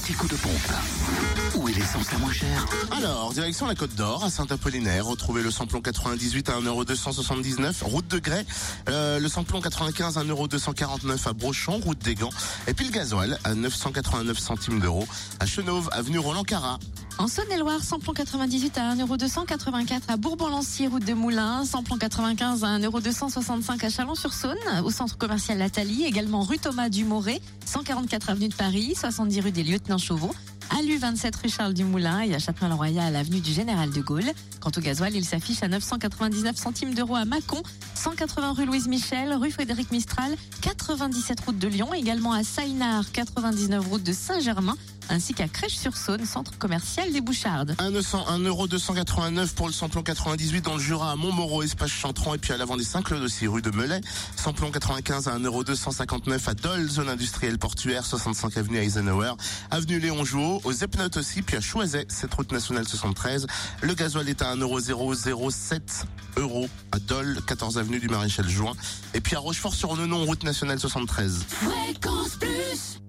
l'anti-coup de pompe. Où est l'essence la moins chère Alors, direction la Côte d'Or, à Saint-Apollinaire. Retrouvez le samplon 98 à 1,279€, route de Grès. Euh, le samplon 95 à 1,249€ à Brochon, route des Gants. Et puis le gasoil à 989 centimes d'euros à Chenauve, avenue Roland Carat. En Saône-et-Loire, samplon 98 à 1,284€ à Bourbon-Lancy, route de Moulins. Samplon 95 à 1,265€ à Chalon-sur-Saône, au centre commercial Lathalie. Également rue Thomas Dumoré, 144 avenue de Paris, 70 rue des Lieutenants Chauveau. À l'U27 rue Charles Dumoulin et à Châtelain-le-Royal à l'avenue du Général de Gaulle. Quant au gasoil, il s'affiche à 999 centimes d'euros à Mâcon, 180 rue Louise Michel, rue Frédéric Mistral, 97 route de Lyon, également à Saïnard, 99 route de Saint-Germain, ainsi qu'à Crèche-sur-Saône, centre commercial des Bouchardes. 1,289€ pour le samplon 98 dans le Jura à Montmoreau, espace Chantron et puis à l'avant des 5 Clodes aussi, rue de Melay. Samplon 95 à 1,259€ à Dole, zone industrielle portuaire, 65 avenue Eisenhower, avenue Léon Jouot, aux Epnotes aussi, puis à Choiset, cette route nationale 73. Le gasoil est à 1,007€ euros à Dole, 14 avenue du Maréchal Juin. Et puis à Rochefort-sur-Nenon, route nationale 73. Fréquence plus